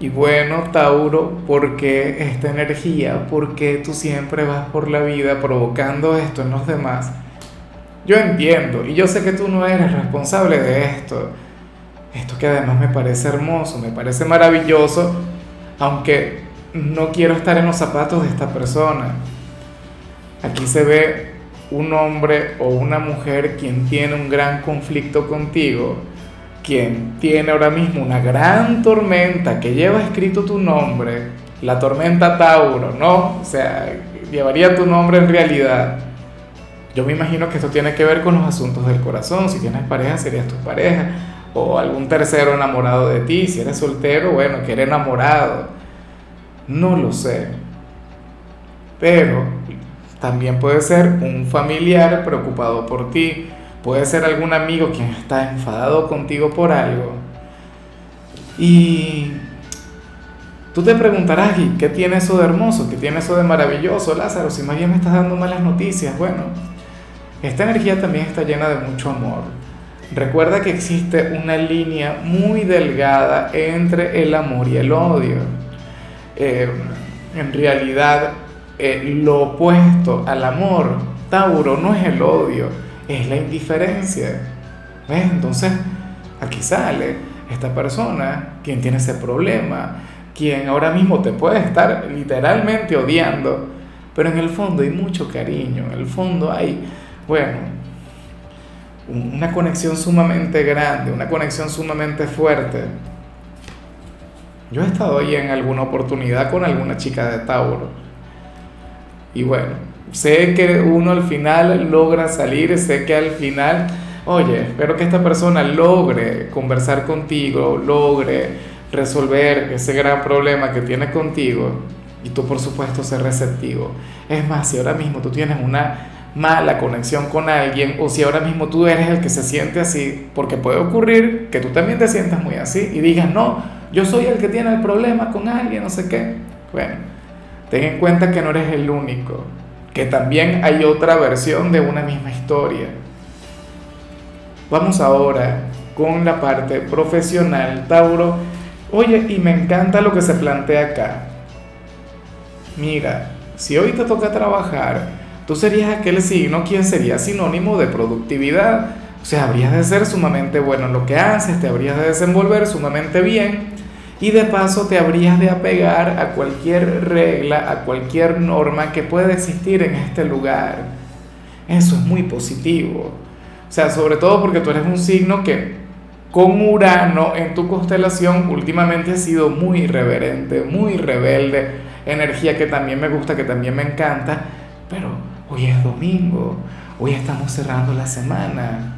Y bueno, Tauro, ¿por qué esta energía? ¿Por qué tú siempre vas por la vida provocando esto en los demás? Yo entiendo y yo sé que tú no eres responsable de esto. Esto que además me parece hermoso, me parece maravilloso, aunque no quiero estar en los zapatos de esta persona. Aquí se ve un hombre o una mujer quien tiene un gran conflicto contigo quien tiene ahora mismo una gran tormenta que lleva escrito tu nombre, la tormenta Tauro, ¿no? O sea, llevaría tu nombre en realidad. Yo me imagino que esto tiene que ver con los asuntos del corazón. Si tienes pareja, serías tu pareja. O algún tercero enamorado de ti. Si eres soltero, bueno, que eres enamorado. No lo sé. Pero también puede ser un familiar preocupado por ti Puede ser algún amigo quien está enfadado contigo por algo. Y tú te preguntarás, ¿y qué tiene eso de hermoso? ¿Qué tiene eso de maravilloso, Lázaro? Si más bien me estás dando malas noticias. Bueno, esta energía también está llena de mucho amor. Recuerda que existe una línea muy delgada entre el amor y el odio. Eh, en realidad, eh, lo opuesto al amor, Tauro, no es el odio es la indiferencia. ¿Ves? Entonces, aquí sale esta persona, quien tiene ese problema, quien ahora mismo te puede estar literalmente odiando, pero en el fondo hay mucho cariño, en el fondo hay, bueno, una conexión sumamente grande, una conexión sumamente fuerte. Yo he estado ahí en alguna oportunidad con alguna chica de Tauro. Y bueno, Sé que uno al final logra salir, sé que al final, oye, espero que esta persona logre conversar contigo, logre resolver ese gran problema que tiene contigo y tú por supuesto ser receptivo. Es más, si ahora mismo tú tienes una mala conexión con alguien o si ahora mismo tú eres el que se siente así, porque puede ocurrir que tú también te sientas muy así y digas, no, yo soy el que tiene el problema con alguien, no sé qué. Bueno, ten en cuenta que no eres el único que también hay otra versión de una misma historia. Vamos ahora con la parte profesional, Tauro. Oye, y me encanta lo que se plantea acá. Mira, si hoy te toca trabajar, tú serías aquel signo quien sería sinónimo de productividad. O sea, habrías de ser sumamente bueno en lo que haces, te habrías de desenvolver sumamente bien y de paso te habrías de apegar a cualquier regla, a cualquier norma que pueda existir en este lugar. Eso es muy positivo. O sea, sobre todo porque tú eres un signo que con Urano en tu constelación últimamente ha sido muy irreverente, muy rebelde, energía que también me gusta, que también me encanta, pero hoy es domingo, hoy estamos cerrando la semana.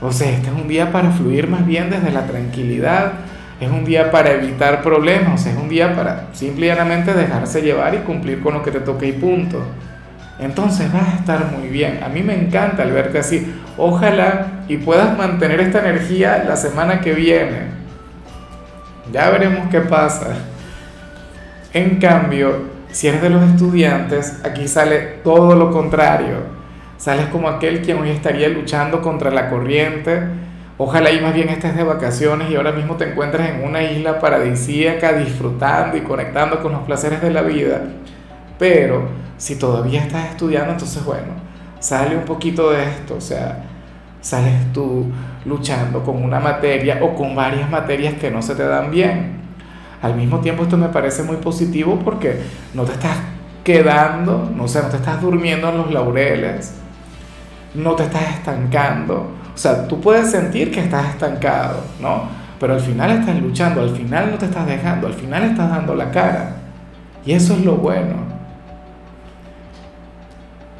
O sea, este es un día para fluir más bien desde la tranquilidad, es un día para evitar problemas, es un día para simplemente dejarse llevar y cumplir con lo que te toque y punto. Entonces vas a estar muy bien. A mí me encanta el verte así. Ojalá y puedas mantener esta energía la semana que viene. Ya veremos qué pasa. En cambio, si eres de los estudiantes, aquí sale todo lo contrario. Sales como aquel quien hoy estaría luchando contra la corriente, Ojalá y más bien estés de vacaciones y ahora mismo te encuentres en una isla paradisíaca disfrutando y conectando con los placeres de la vida. Pero si todavía estás estudiando, entonces bueno, sale un poquito de esto, o sea, sales tú luchando con una materia o con varias materias que no se te dan bien. Al mismo tiempo esto me parece muy positivo porque no te estás quedando, no sé, no te estás durmiendo en los laureles, no te estás estancando o sea, tú puedes sentir que estás estancado, ¿no? Pero al final estás luchando, al final no te estás dejando, al final estás dando la cara. Y eso es lo bueno.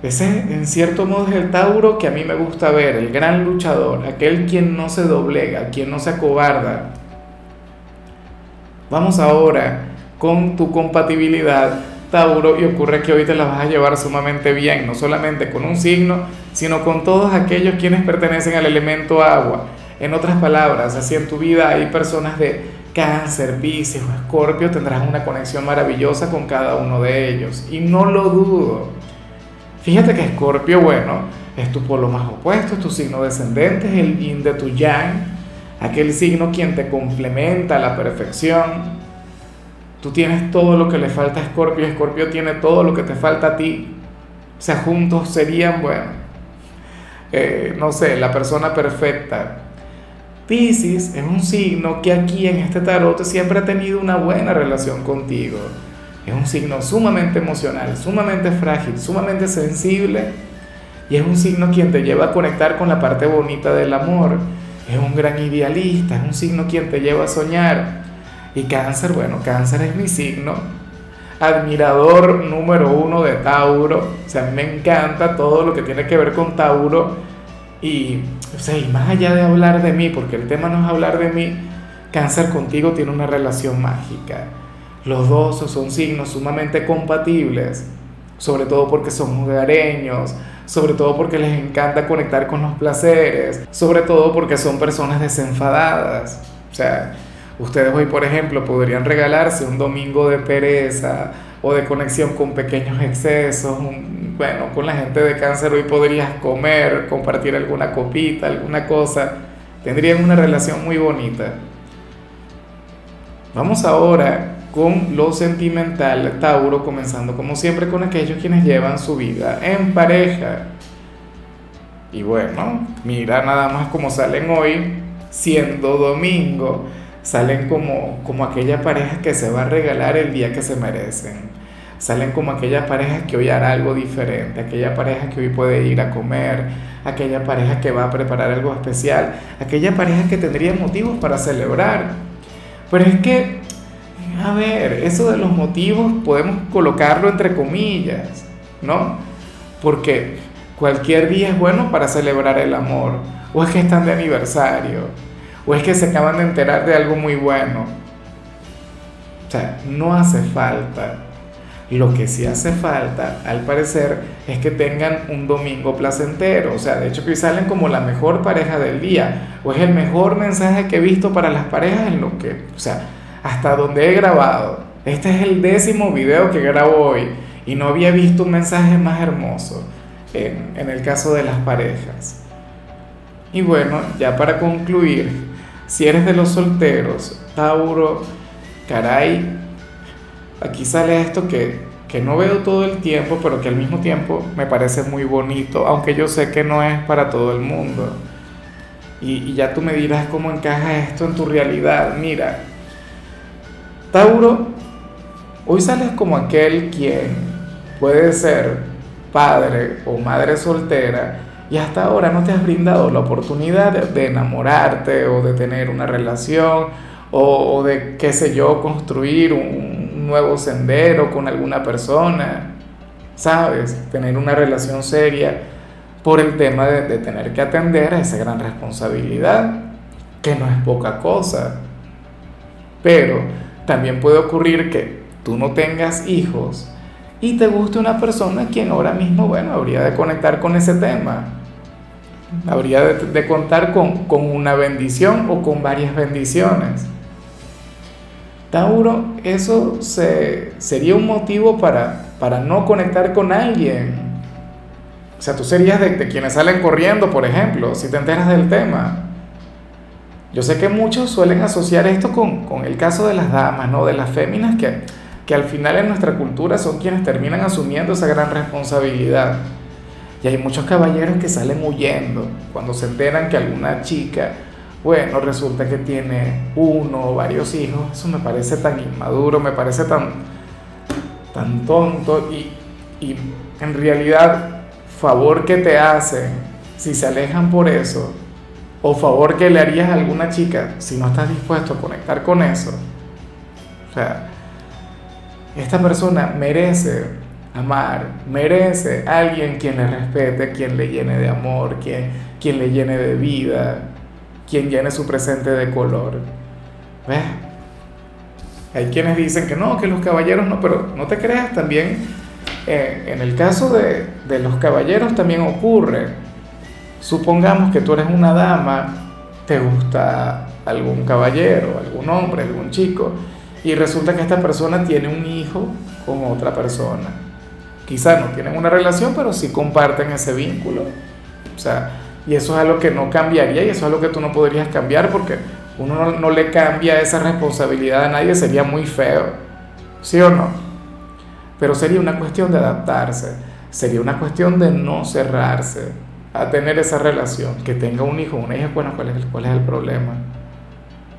Ese, en cierto modo, es el Tauro que a mí me gusta ver, el gran luchador, aquel quien no se doblega, quien no se acobarda. Vamos ahora con tu compatibilidad, Tauro, y ocurre que hoy te la vas a llevar sumamente bien, no solamente con un signo, sino con todos aquellos quienes pertenecen al elemento agua. En otras palabras, así en tu vida hay personas de cáncer, Pisces o escorpio, tendrás una conexión maravillosa con cada uno de ellos. Y no lo dudo. Fíjate que escorpio, bueno, es tu polo más opuesto, es tu signo descendente, es el yin de tu yang, aquel signo quien te complementa a la perfección. Tú tienes todo lo que le falta a Escorpio, Escorpio tiene todo lo que te falta a ti. O sea, juntos serían, bueno, eh, no sé, la persona perfecta. Pisces es un signo que aquí en este tarot siempre ha tenido una buena relación contigo. Es un signo sumamente emocional, sumamente frágil, sumamente sensible y es un signo quien te lleva a conectar con la parte bonita del amor. Es un gran idealista, es un signo quien te lleva a soñar. Y cáncer, bueno, cáncer es mi signo. Admirador número uno de Tauro. O sea, me encanta todo lo que tiene que ver con Tauro. Y, o sea, y más allá de hablar de mí, porque el tema no es hablar de mí, cáncer contigo tiene una relación mágica. Los dos son signos sumamente compatibles, sobre todo porque son hogareños, sobre todo porque les encanta conectar con los placeres, sobre todo porque son personas desenfadadas. O sea, ustedes hoy, por ejemplo, podrían regalarse un domingo de pereza o de conexión con pequeños excesos. bueno, con la gente de cáncer hoy podrías comer, compartir alguna copita, alguna cosa. Tendrían una relación muy bonita. Vamos ahora con lo sentimental, Tauro, comenzando como siempre con aquellos quienes llevan su vida en pareja. Y bueno, mira nada más como salen hoy, siendo domingo, salen como, como aquella pareja que se va a regalar el día que se merecen. Salen como aquella pareja que hoy hará algo diferente, aquella pareja que hoy puede ir a comer, aquella pareja que va a preparar algo especial, aquella pareja que tendría motivos para celebrar. Pero es que a ver, eso de los motivos podemos colocarlo entre comillas, ¿no? Porque cualquier día es bueno para celebrar el amor, o es que están de aniversario, o es que se acaban de enterar de algo muy bueno. O sea, no hace falta. Lo que sí hace falta, al parecer, es que tengan un domingo placentero. O sea, de hecho que salen como la mejor pareja del día. O es el mejor mensaje que he visto para las parejas en lo que, o sea, hasta donde he grabado. Este es el décimo video que grabo hoy y no había visto un mensaje más hermoso en, en el caso de las parejas. Y bueno, ya para concluir, si eres de los solteros, Tauro, caray, aquí sale esto que, que no veo todo el tiempo, pero que al mismo tiempo me parece muy bonito, aunque yo sé que no es para todo el mundo. Y, y ya tú me dirás cómo encaja esto en tu realidad. Mira, Tauro, hoy sales como aquel quien puede ser padre o madre soltera y hasta ahora no te has brindado la oportunidad de, enamorarte o de tener una relación o, de, qué sé yo, construir un, nuevo sendero con alguna persona, ¿sabes? Tener una relación seria por el tema de, de tener que atender a esa gran responsabilidad, que no es poca cosa. Pero también puede ocurrir que tú no tengas hijos y te guste una persona quien ahora mismo, bueno, habría de conectar con ese tema. Habría de, contar con, una bendición o con varias bendiciones. Tauro, eso se, sería un motivo para, para no conectar con alguien. O sea, tú serías de, de quienes salen corriendo, por ejemplo, si te enteras del tema. Yo sé que muchos suelen asociar esto con, el caso de las damas, ¿no? De las féminas que, que al final en nuestra cultura son quienes terminan asumiendo esa gran responsabilidad. Y hay muchos caballeros que salen huyendo cuando se enteran que alguna chica, bueno, resulta que tiene uno o varios hijos. Eso me parece tan inmaduro, me parece tan, tan tonto y, y en realidad, favor que te hacen si se alejan por eso o favor que le harías a alguna chica si no estás dispuesto a conectar con eso. O sea, esta persona merece amar, merece a alguien quien le respete, quien le llene de amor, quien, quien le llene de vida, quien llene su presente de color. ¿Ves? Hay quienes dicen que no, que los caballeros no, pero no te creas también, eh, en el caso de, de los caballeros también ocurre. Supongamos que tú eres una dama, te gusta algún caballero, algún hombre, algún chico, y resulta que esta persona tiene un hijo con otra persona. Quizá no tienen una relación, pero sí comparten ese vínculo. O sea, y eso es algo que no cambiaría y eso es algo que tú no podrías cambiar porque uno no, le cambia esa responsabilidad a nadie, sería muy feo. ¿Sí o no? Pero sería una cuestión de adaptarse, sería una cuestión de no cerrarse a tener esa relación, que tenga un hijo, una hija, bueno, ¿cuál es, cuál es el problema?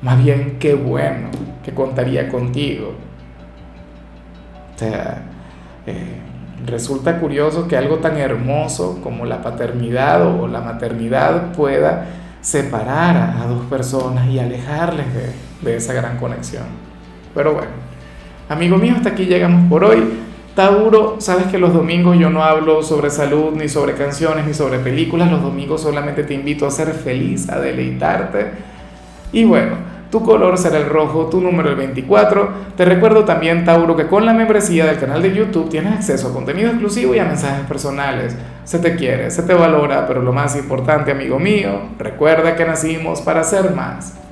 Más bien, qué bueno que contaría contigo. O sea, eh, resulta curioso que algo tan hermoso como la paternidad o la maternidad pueda separar a, dos personas y alejarles de, de esa gran conexión. Pero bueno, amigo mío, hasta aquí llegamos por hoy. Tauro, sabes que los domingos yo no hablo sobre salud, ni sobre canciones, ni sobre películas. Los domingos solamente te invito a ser feliz, a deleitarte. Y bueno, tu color será el rojo, tu número el 24. Te recuerdo también, Tauro, que con la membresía del canal de YouTube tienes acceso a contenido exclusivo y a mensajes personales. Se te quiere, se te valora, pero lo más importante, amigo mío, recuerda que nacimos para ser más.